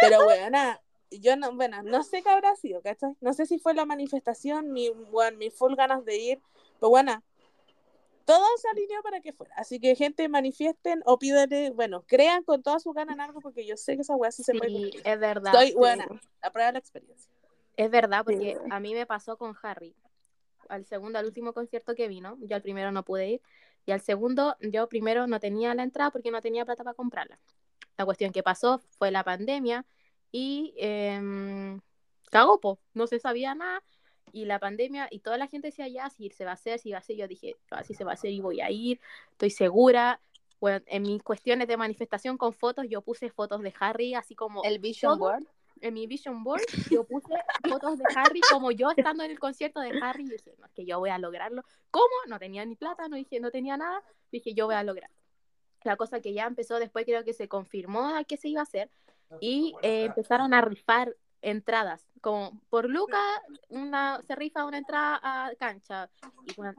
Pero bueno, yo no, bueno, no sé qué habrá sido, ¿cachai? No sé si fue la manifestación, mi, bueno, mi full ganas de ir, pero bueno, todo se alineó para que fuera. Así que gente, manifiesten o pídale, bueno, crean con todas sus ganas en algo porque yo sé que esa weá sí se puede Sí, es verdad. Estoy sí. buena, la prueba de la experiencia. Es verdad, porque a mí me pasó con Harry. Al segundo, al último concierto que vino, yo al primero no pude ir. Y al segundo, yo primero no tenía la entrada porque no tenía plata para comprarla. esta cuestión que pasó fue la pandemia y em, cagó, po, no se sabía nada. Y la pandemia, y toda la gente decía, ya, si se va a hacer, si va a ser, yo dije, así se va a hacer y voy a ir, estoy segura. Bueno, en mis cuestiones de manifestación con fotos, yo puse fotos de Harry, así como El Vision todo. Board. En mi vision board, yo puse fotos de Harry como yo estando en el concierto de Harry y dije, no, es que yo voy a lograrlo. ¿Cómo? No tenía ni plata, no dije, no tenía nada, dije, yo voy a lograr. La cosa que ya empezó después creo que se confirmó a qué se iba a hacer y eh, empezaron a rifar entradas, como por Luca una, se rifa una entrada a cancha. Y bueno,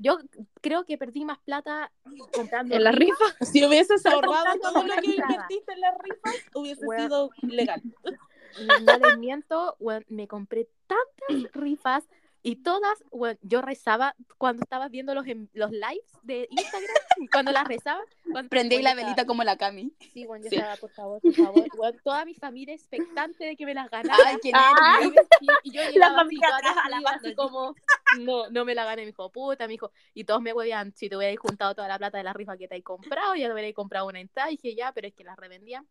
yo creo que perdí más plata comprando En la rifas. rifa. Si hubieses ahorrado todo lo que invertiste en las rifas, hubiese sido legal. no les miento, me compré tantas rifas y todas, weón, yo rezaba cuando estaba viendo los, em- los lives de Instagram, cuando las rezaba. Cuando, Prendí la estaba- velita como la Cami. Sí, bueno, yo Sí. estaba, por favor, por favor, toda mi familia expectante de que me las ganara. Ay, qué Ah. Y, y yo así, familia atrás así como, no, no me la gané, mi hijo, puta, mi hijo. Y todos me huevían, si te hubierais juntado toda la plata de la rifa que te hay comprado, ya te hubierais comprado una entrada. Y dije, ya, pero es que las revendían.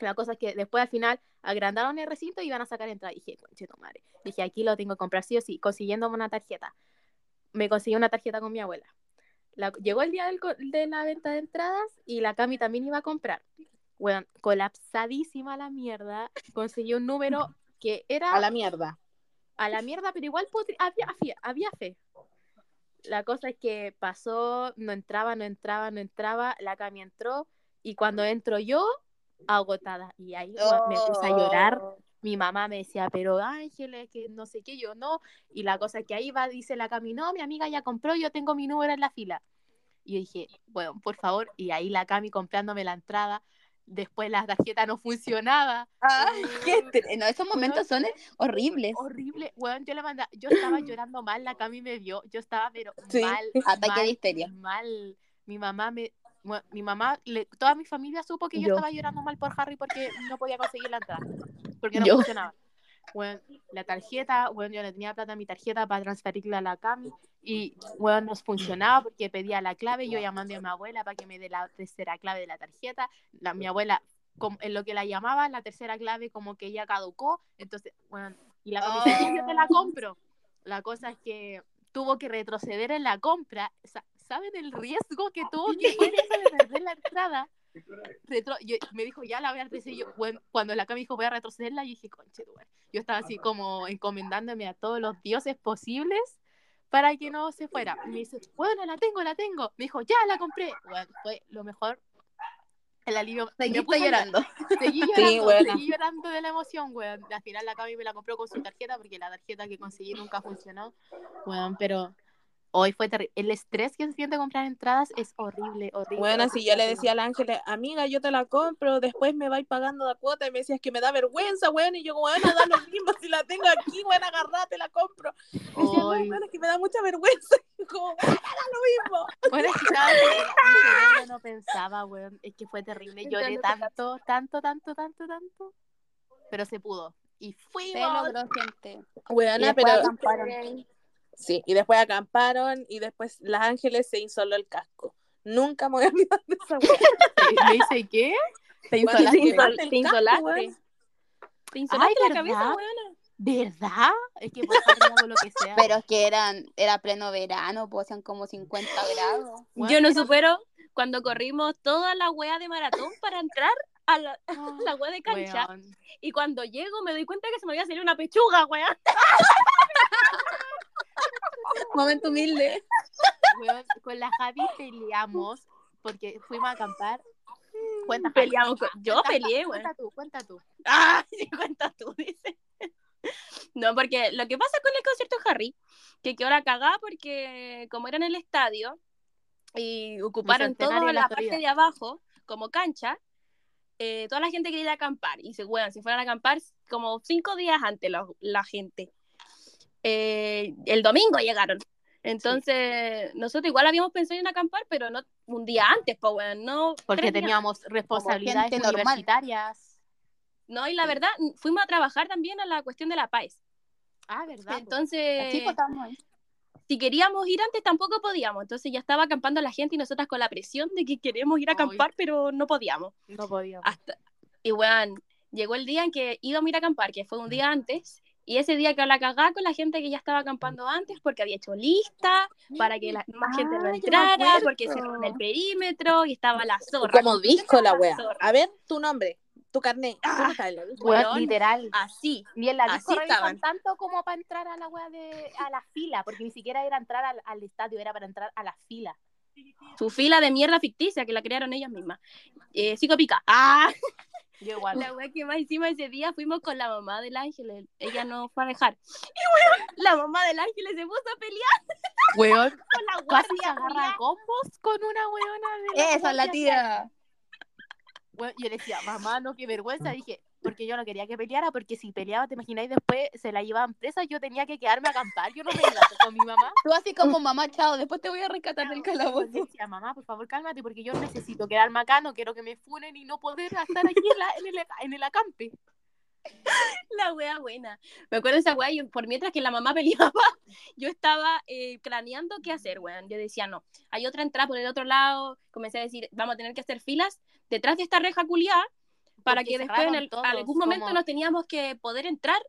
La cosa es que después al final agrandaron el recinto y iban a sacar entrada. Y dije, conche tu madre. Dije, aquí lo tengo que comprar sí o sí, consiguiéndome una tarjeta. Me conseguí una tarjeta con mi abuela. La- llegó el día del de la venta de entradas y la Cami también iba a comprar. Bueno, colapsadísima la mierda. Conseguí un número que era A la mierda. a la mierda, pero igual podri- había, fe- había fe. La cosa es que pasó, no entraba, no entraba, no entraba, la Cami entró y cuando entro yo, agotada. Y ahí weón, me puse a llorar. Oh. Mi mamá me decía, pero Ángeles, que no sé qué, yo no. Y la cosa es que ahí va, dice la Cami, no, mi amiga ya compró, yo tengo mi número en la fila. Y yo dije, bueno, por favor. Y ahí la Cami comprándome la entrada. Después la tarjeta no funcionaba. Ay, qué Mm, tre- no, esos momentos son horribles. horrible. Weón, yo le mandaba, yo estaba llorando mal, la Cami me vio, yo estaba pero Sí. mal, Ataque mal, de histeria. mal. Mi mamá me, bueno, mi mamá, le- toda mi familia supo que yo, Yo. estaba llorando mal por Harry porque no podía conseguir la entrada, porque no Yo. funcionaba. Bueno, la tarjeta, bueno, yo le tenía plata en mi tarjeta para transferirla a la Cami y, bueno, no funcionaba porque pedía la clave, yo llamando a mi abuela para que me dé la tercera clave de la tarjeta, la, mi abuela como- en lo que la llamaba, la tercera clave como que ya caducó, entonces, bueno, y la Cami dice, "Sí, yo te la compro. La cosa es que tuvo que retroceder en la compra. Sa- ¿Saben el riesgo que tuvo que fue eso de perder la entrada? Retro- yo- me dijo, ya la voy a retroceder. Yo, bueno, cuando la Cami dijo, voy a retrocederla, yo dije, conche, madre". Yo estaba así como encomendándome a todos los dioses posibles para que no se fuera. Y me dice, bueno, la tengo, la tengo. Me dijo, ya la compré. Bueno, fue lo mejor. El alivio. me a llorar. llorando. Seguí Sí, llorando, buena. seguí llorando de la emoción, weón. Al final la Cami me la compró con su tarjeta porque la tarjeta que conseguí nunca funcionó, weón, pero hoy fue terrible. El estrés que se siente comprar entradas es horrible, horrible. Bueno, si yo le decía al ángel, amiga, yo te la compro, después me vais pagando la cuota, y me decías que me da vergüenza, weón, y yo, bueno, da lo mismo, si la tengo aquí, bueno, agarrate, la compro. Y decía, weón, es que me da mucha vergüenza, y yo, como, bueno, da lo mismo. Bueno, cerebro no pensaba, weón. Es que fue terrible. Lloré tanto, tanto, tanto, tanto, tanto. Pero se pudo. Y Se fuimos. logró, gente. Y Weona, pero, acamparon. Sí, y después acamparon, y después las ángeles se insoló el casco. Nunca me voy a olvidar de esa weá. Me dice, ¿qué? Te insolaste. Te insol- te insolaste. weón. Te insolaste Ay, la cabeza, ¿verdad? weona. ¿Verdad? Es que por favor hago lo que sea. Pero es que eran, era pleno verano, pues hacían como 50 grados. Yo no pero- supero cuando corrimos toda la wea de maratón para entrar a la, a la wea de cancha. Y cuando llego me doy cuenta que se me había salido una pechuga, weón. Momento humilde. Weón, con la Javi peleamos porque fuimos a acampar. Cuenta, Javi. Peleamos con- Yo Cuenta, peleé, weón. Cuenta tú, cuenta tú. Ah, sí, cuenta tú, dice. No, porque lo que pasa con el concierto de Harry, que quedó la cagada porque como era en el estadio y ocuparon toda la la parte de abajo como cancha, eh, toda la gente quería ir a acampar. Y se, bueno, si fueran a acampar como cinco días antes la, la gente. Eh, el domingo llegaron. Entonces, nosotros igual habíamos pensado en acampar, pero no un día antes, pues, no. Porque días teníamos responsabilidades universitarias. No, y la verdad, fuimos a trabajar también a la cuestión de la paz. Ah, ¿verdad? Entonces, pues, ahí. si queríamos ir antes tampoco podíamos. Entonces ya estaba acampando la gente y nosotras con la presión de que queremos ir a Ay. acampar, pero no podíamos. No podíamos. Hasta, y weón, llegó el día en que íbamos a ir a acampar, que fue un día antes, y ese día que la cagá con la gente que ya estaba acampando antes, porque había hecho lista, para que la, más gente no entrara, porque cerraron el perímetro, y estaba la zorra. Como disco la wea. Zorra. A ver, tu nombre, tu carnet. Ah. Weón. literal. Así. Ni en la Así disco estaban. tanto como para entrar a la wea de a la fila, porque ni siquiera era entrar al, al estadio, era para entrar a la fila. Su fila de mierda ficticia que la crearon ellas mismas. Eh, psicopica. ¡Ah! Yo igual. La wea que más hicimos ese día fuimos con la mamá del Ángel. Ella nos fue a dejar. Y weón, la mamá del Ángel se puso a pelear Weón, con la guardia. agarra combos con una weona de Esa es la guardia. tía. Weón, yo le decía, mamá, no, qué vergüenza. Dije, porque yo no quería que peleara, porque si peleaba, te imagináis, después se la llevaban presa, yo tenía que quedarme a acampar. Yo no me iba con mi mamá. Tú así como mamá, chao, después te voy a rescatar del Yo calabozo. le decía, mamá, por favor, cálmate, porque yo necesito quedarme acá, no quiero que me funen y no poder estar aquí en, la- en el, en el acampe. La wea buena. Me acuerdo de esa wea, y por mientras que la mamá peleaba, yo estaba eh, craneando qué hacer, weón. Yo decía, no, hay otra entrada por el otro lado. Comencé a decir, vamos a tener que hacer filas detrás de esta reja culiada para Porque que después en el- todos, algún momento como- nos teníamos que poder entrar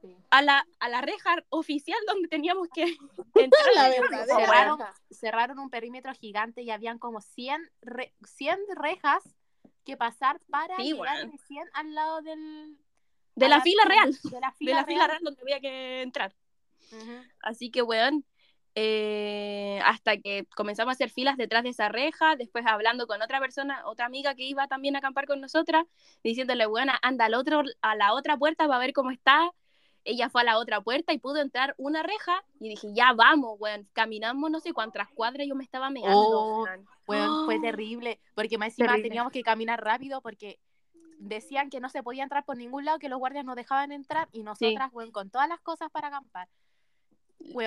Sí. a la, a la reja oficial donde teníamos que entrar. La cerraron, un perímetro gigante y habían como 100, re- 100 rejas que pasar para Sí, llegar weón. recién al lado del... De la fila real. De la De fila la fila real. donde había que entrar. Así que, weón, eh, hasta que comenzamos a hacer filas detrás de esa reja, después hablando con otra persona, otra amiga que iba también a acampar con nosotras, diciéndole, weón, anda al otro, a la otra puerta para ver cómo está. Ella fue a la otra puerta y pudo entrar una reja y dije, ya vamos, weón, caminamos no sé cuántas cuadras, yo me estaba meando. Oh, weón. Fue terrible, porque más encima Terrible. teníamos que caminar rápido porque decían que no se podía entrar por ningún lado, que los guardias no dejaban entrar y nosotras, weón, con todas las cosas para acampar.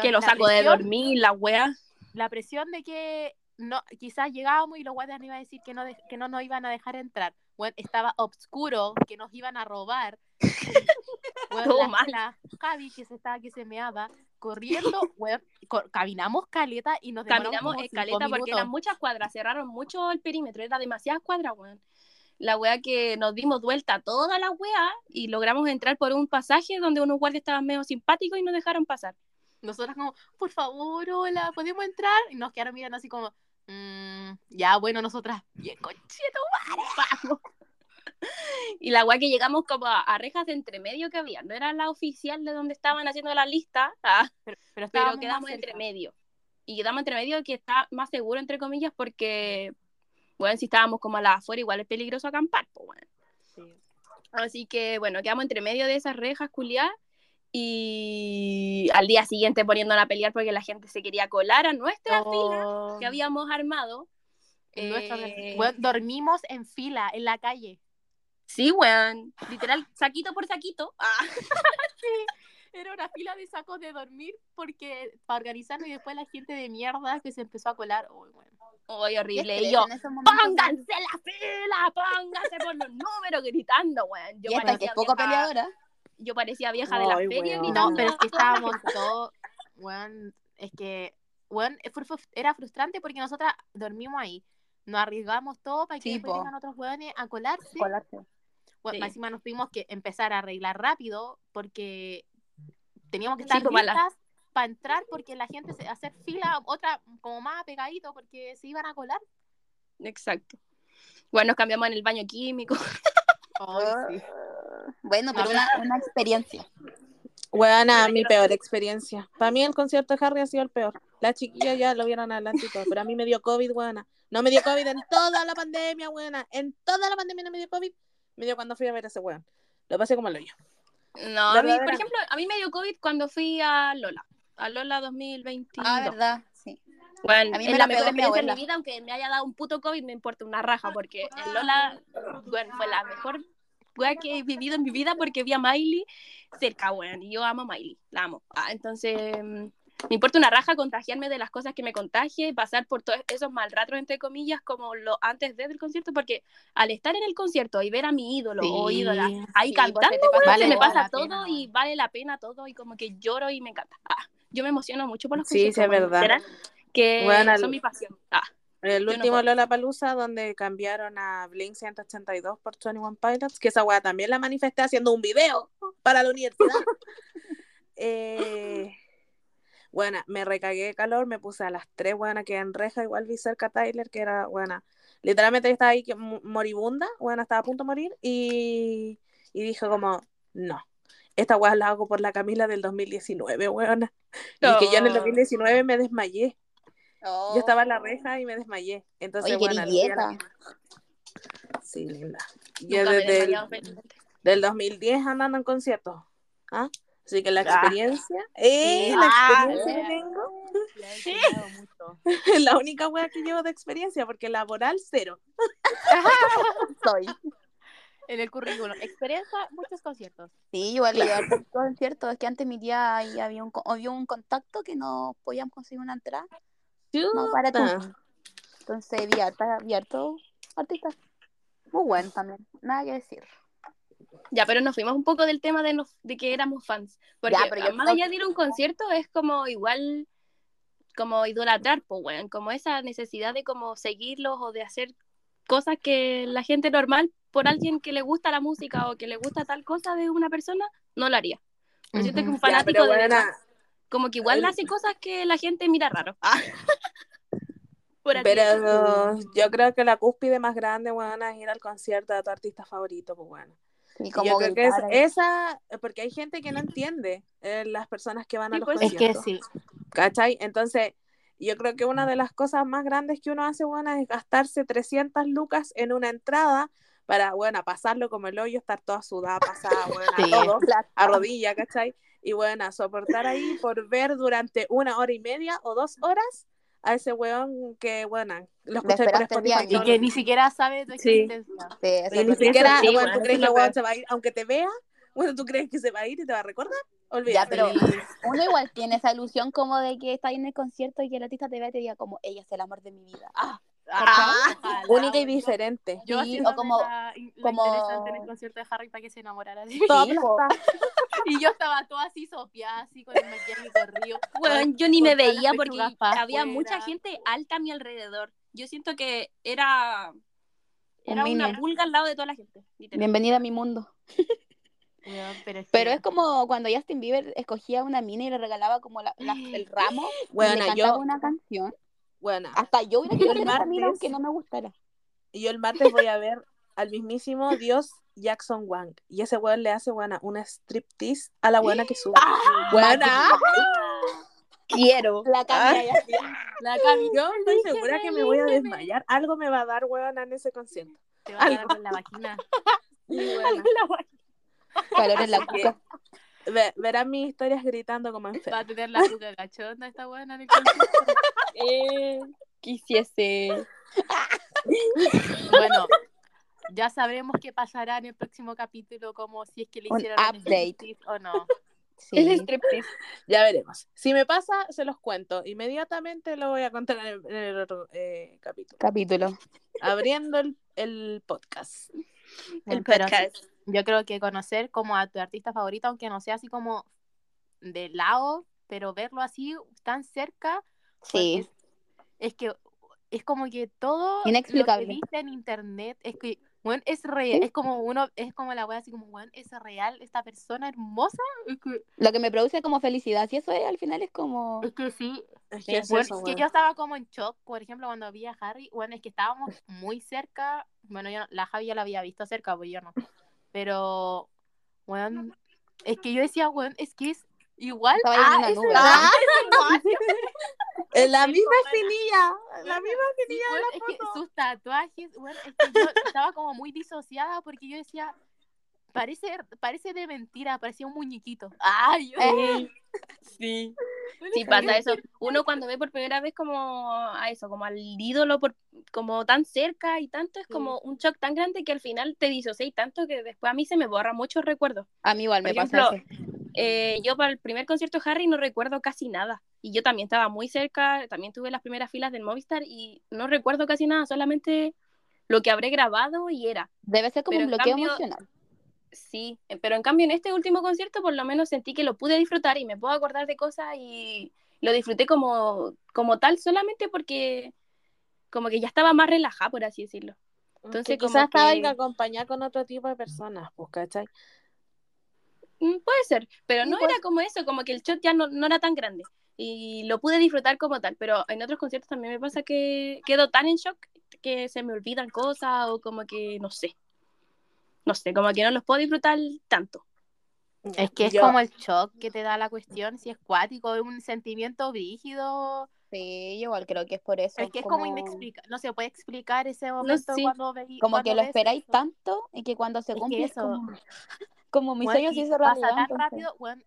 Que lo saco de dormir, la wea. La presión de que no, quizás llegábamos y los guardias nos iban a decir que no, de- que no nos iban a dejar entrar. Estaba obscuro, que nos iban a robar. Todo la, mal. la Javi que se estaba que se meaba corriendo, weón, co- caminamos caleta y nos Caminamos cinco escaleta porque eran muchas cuadras, cerraron mucho el perímetro, era demasiadas cuadras, weón. La wea que nos dimos vuelta toda la wea y logramos entrar por un pasaje donde unos guardias estaban medio simpáticos y nos dejaron pasar. Nosotras como, por favor, hola, ¿podemos entrar? Y nos quedaron mirando así como, "Mm, ya, bueno, nosotras, bien concheto. Vamos. Y la wea que llegamos como a, a rejas de entremedio que había, no era la oficial de donde estaban haciendo la lista, ah, Pero, pero, pero estábamos quedamos entre medio. Y quedamos entre medio que está más seguro, entre comillas, porque, bueno, si estábamos como a la afuera, igual es peligroso acampar, pues bueno. Sí. Así que, bueno, quedamos entre medio de esas rejas culiadas y al día siguiente poniéndonos a pelear porque la gente se quería colar a nuestra fila Oh, que habíamos armado. Eh, dormimos en fila, en la calle. Sí, weón. Literal, saquito por saquito. Ah. Era una fila de sacos de dormir porque para organizarnos y después la gente de mierda que se empezó a colar. Uy, bueno. Ay, horrible. Qué Y yo, pónganse la fila, pónganse por los números gritando, weón. Yo Y esta que es poco peleadora. Yo parecía vieja de la Ay, feria weón. No, pero es que estábamos todos, weón, es que, weón, era frustrante porque nosotras dormimos ahí. Nos arriesgamos todo para que Sí, después vengan otros weones a colarse. Colarse. Bueno, Sí. más encima nos tuvimos que empezar a arreglar rápido porque teníamos que Sí, estar pues, para la- listas para entrar porque la gente se hacer fila, otra como más pegadito porque se iban a colar. Exacto. Bueno, nos cambiamos en el baño químico. Bueno, pero una, una experiencia. Buena, mi peor experiencia. Para mí el concierto de Harry ha sido el peor. Las chiquillas ya lo vieron adelante pero a mí me dio COVID, buena. No me dio COVID en toda la pandemia, buena. En toda la pandemia no me dio COVID. Me dio cuando fui a ver a ese weón. Lo pasé como lo yo. No, a mí, por ejemplo, a mí me dio COVID cuando fui a Lola. A Lola 2022. Ah, verdad, sí. Bueno, A mí es me la la mejor mi experiencia de mi vida, aunque me haya dado un puto COVID, me importa una raja, porque en Lola, bueno, fue la mejor wea que he vivido en mi vida porque vi a Miley cerca, weón, y yo amo a Miley, la amo. Ah, entonces, mm, me importa una raja contagiarme de las cosas que me contagie, pasar por todos esos mal ratos, entre comillas, como lo antes de del concierto, porque al estar en el concierto y ver a mi ídolo o Sí, ídola ahí sí, pues, cantando, te pasa Vale se me pasa todo pena, y vale la pena todo y como que lloro y me encanta. Ah, yo me emociono mucho por los Sí, sí, es conciertos, verdad. Que Bueno, son al- mi pasión. Ah, El no último puedo. Lola Palusa, donde cambiaron a Blink 182 por 21 Pilots, que esa weá también la manifesté haciendo un video para la universidad. eh, bueno, me recagué de calor, me puse a las 3, buena, que en reja, igual vi cerca a Tyler, que era buena. Literalmente estaba ahí moribunda, bueno, estaba a punto de morir, y, y dije como, no, esta weá la hago por la Camila del 2019, weona. Y que yo en el Oh. 2019 me desmayé. Yo Oh. estaba en la reja y me desmayé. Entonces, Oye, qué bueno, dieta. la- Sí, linda. Yo nunca desde el, del 2010 andando en conciertos. ¿Ah? Así que la Ah. experiencia, eh, la Ah, experiencia eh. que tengo, Le ha enseñado mucho. es la única wea que llevo de experiencia, porque laboral cero. Soy. En el currículum. Experiencia, muchos conciertos. Sí, igual le llevar por concierto. Es que antes mi tía ahí había un, había un contacto que no podíamos conseguir una entrada. No, para tú. Chuta. Entonces vi harta- vi harto artistas. Muy bueno también. Nada que decir. Ya, pero nos fuimos un poco del tema de, nos, de que éramos fans. Porque Ya, pero más allá de ir a un concierto es como igual, como idolatrar, pues, weón. Como esa necesidad de como seguirlos o de hacer cosas que la gente normal, por alguien que le gusta la música o que le gusta tal cosa de una persona, no lo haría. Siento que un. Ya, fanático pero de bueno, verdad, como que igual hace cosas que la gente mira raro. Ah. Pero yo creo que la cúspide más grande, bueno, es ir al concierto de tu artista favorito, pues bueno. Y como yo creo que es gritar ahí. esa, porque hay gente que no entiende eh, las personas que van a Sí, los pues. Es conciertos. que sí. ¿Cachai? Entonces, yo creo que una de las cosas más grandes que uno hace, bueno, es gastarse 300 lucas en una entrada para, bueno, pasarlo como el hoyo, estar toda sudada, pasada, bueno, Sí. todo, a rodilla, ¿cachai? Y bueno, soportar ahí por ver durante una hora y media o dos horas a ese weón que, bueno, lo escucháis por esperaste Spotify. Y que ni siquiera sabe tu Sí. existencia. Sí, eso Y ni siquiera, sí, bueno, tú crees es que weón se va a ir, aunque te vea, bueno, tú crees que se va a ir y te va a recordar. Olvídate. Ya, pero Sí. uno igual tiene esa ilusión como de que está ahí en el concierto y que el artista te vea y te diga como, ella es el amor de mi vida. Ah, Ah, ojalá, Única y bueno. diferente. Yo Sí, haciéndome o como- la, la como- interesante en el concierto de Harry para que se enamorara de mí. Y yo estaba toda así sopiada, así con el maquillaje corrido. Weón, yo ni me veía porque había mucha gente alta a mi alrededor. Yo siento que era, era Un una pulga al lado de toda la gente. literal. bienvenida a mi mundo. Pero es, Pero que- es como cuando Justin Bieber escogía una mina y le regalaba como la- la- el ramo y Bueno, le cantaba yo, una canción. Bueno, Hasta yo hubiera querido el martes- aunque no me gustara. y yo el martes voy a ver al mismísimo Dios Jackson Wang. Y ese weón le hace, buena, una striptease a la buena que sube. Buena. Quiero. La ahí así. la Yo estoy segura que me voy a desmayar. Algo me va a dar, weón, en ese concierto. te va a dar Algo. con la vagina. Calor en la Así que- cuca. ve- verán mis historias gritando como Va enferma. a tener la cuca gachonda esta buena en el concierto. Eh, quisiese. Bueno, ya sabremos qué pasará en el próximo capítulo, como si es que le Un hicieron el update. o no. Sí. striptease. Ya veremos. Si me pasa, se los cuento. Inmediatamente lo voy a contar en el, en el otro eh, capítulo. Capítulo. Abriendo el, el podcast. El podcast. Yo creo que conocer como a tu artista favorito, aunque no sea así como de lado, pero verlo así tan cerca, Sí. porque es, es que es como que todo lo Inexplicable. que viste en internet es que bueno, es real, es como uno, es como la wea así como bueno, es real, esta persona hermosa, es que, Lo que me produce como felicidad. Si eso es, al final es como. es que sí, Es Sí, que es Bueno, eso, es que weón. yo estaba como en shock, por ejemplo, cuando vi a Harry, bueno, es que estábamos muy cerca, bueno, yo la Javi ya la había visto cerca, pues yo no, pero, bueno, es que yo decía, bueno, es que es igual Estaba ahí en a una ese nube. man, En la misma finilla. La misma sí, finilla bueno, de es la que foto. sus tatuajes, bueno, es que yo estaba como muy disociada porque yo decía, parece, parece de mentira, parecía un muñequito. Ay, yo, Eh, Sí. Sí, pasa eso. Uno cuando ve por primera vez como a eso, como al ídolo por, como tan cerca y tanto, es como un shock tan grande que al final te disocias tanto que después a mí se me borran muchos recuerdos. a mí igual me Por pasa ejemplo, eso. Eh, yo para el primer concierto de Harry no recuerdo casi nada. Y yo también estaba muy cerca, también tuve las primeras filas del Movistar y no recuerdo casi nada, solamente lo que habré grabado y era. Debe ser como pero un bloqueo cambio- emocional. Sí, eh, pero en cambio en este último concierto por lo menos sentí que lo pude disfrutar y me puedo acordar de cosas y lo disfruté como, como tal solamente porque como que ya estaba más relajada, por así decirlo. Entonces, Que como quizás estaba que- que acompañar con otro tipo de personas, pues, ¿cachai? Mm, Puede ser, pero Sí, no pues. era como eso, como que el shot ya no, no era tan grande y lo pude disfrutar como tal, pero en otros conciertos también me pasa que quedo tan en shock que se me olvidan cosas o como que no sé, no sé, como que no los puedo disfrutar tanto. Es que es Yo- como el shock que te da la cuestión, si es cuático, es un sentimiento brígido. Sí, igual creo que es por eso. Es que es como inexplicable, no se puede explicar ese momento sí. cuando veí- Como cuando que lo esperáis eso. tanto y que cuando se Es que cumple es eso- como, como mi Weón, sueño y se hizo pasa realidad. tan entonces. rápido, weón.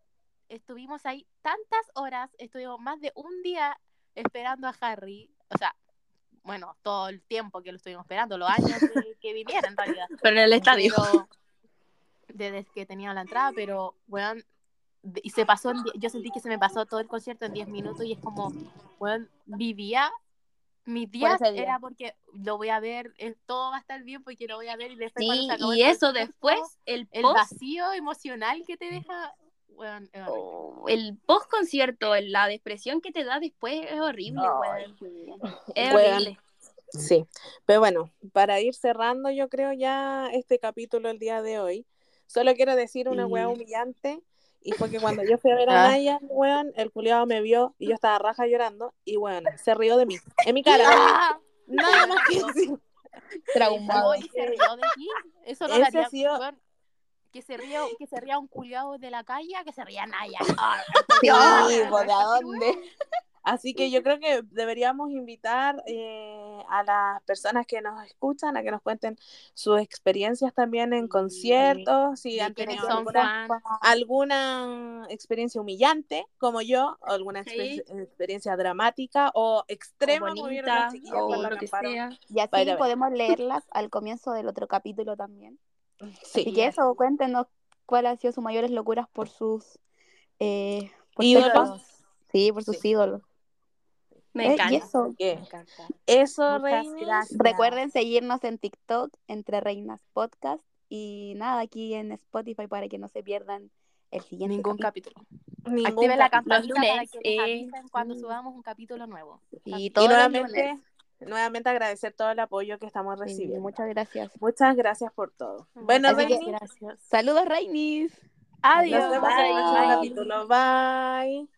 Estuvimos ahí tantas horas, estuvimos más de un día esperando a Harry, o sea, bueno, todo el tiempo que lo estuvimos esperando, los años que, que viniera en realidad. Pero en el estadio. Pero, desde que tenía la entrada, pero, weón, y se pasó, en yo sentí que se me pasó todo el concierto en 10 minutos y es como, weón, vivía ese día. era porque lo voy a ver, todo va a estar bien porque lo voy a ver y después cuando Sí, se acabó y el eso concierto, después, el el post, vacío emocional que te deja, weón, es horrible. oh, el post concierto, la depresión que te da después es horrible, weón. Es Weón. horrible. Sí, pero bueno, para ir cerrando yo creo ya este capítulo el día de hoy, solo quiero decir una weá humillante y fue que cuando yo fui a ver a Ah. Naya, weón, el culiado me vio y yo estaba raja llorando y weón, se rió de mí, en mi cara, ¡Ah! nada más que decir. Traumado. y se rió de ti. Eso no Ese lo haría, ha sido- weón, que se ría, que se ría un culiado de la calle, que se ría Naya. Sí, Ah, ¿de a dónde? Así que yo creo que deberíamos invitar eh, a las personas que nos escuchan a que nos cuenten sus experiencias también en conciertos, si han tenido alguna, experiencia humillante como yo, o alguna Sí. experiencia dramática o extrema o como vieron las bonita, o lo que acamparon. sea. Y así podemos leerlas al comienzo del otro capítulo también. Sí. Así que eso, cuéntenos cuáles han sido sus mayores locuras por sus eh, por Ídolos. ser. Sí, por sus Sí. ídolos. Me Eh, encanta. y eso, Me encanta. eso, gracias. recuerden seguirnos en TikTok, Entre Reinas Podcast, y nada, aquí en Spotify para que no se pierdan el siguiente Ningún capítulo. capítulo. Ningún Activen la campanita para que les eh, avisen cuando mm. subamos un capítulo nuevo. Y Y todos los lunes. Nuevamente agradecer todo el apoyo que estamos Sí, recibiendo. muchas gracias. Muchas gracias por todo. Bueno, gracias. Saludos, Reinis. Adiós. nos vemos en el próximo Bye. capítulo. Bye.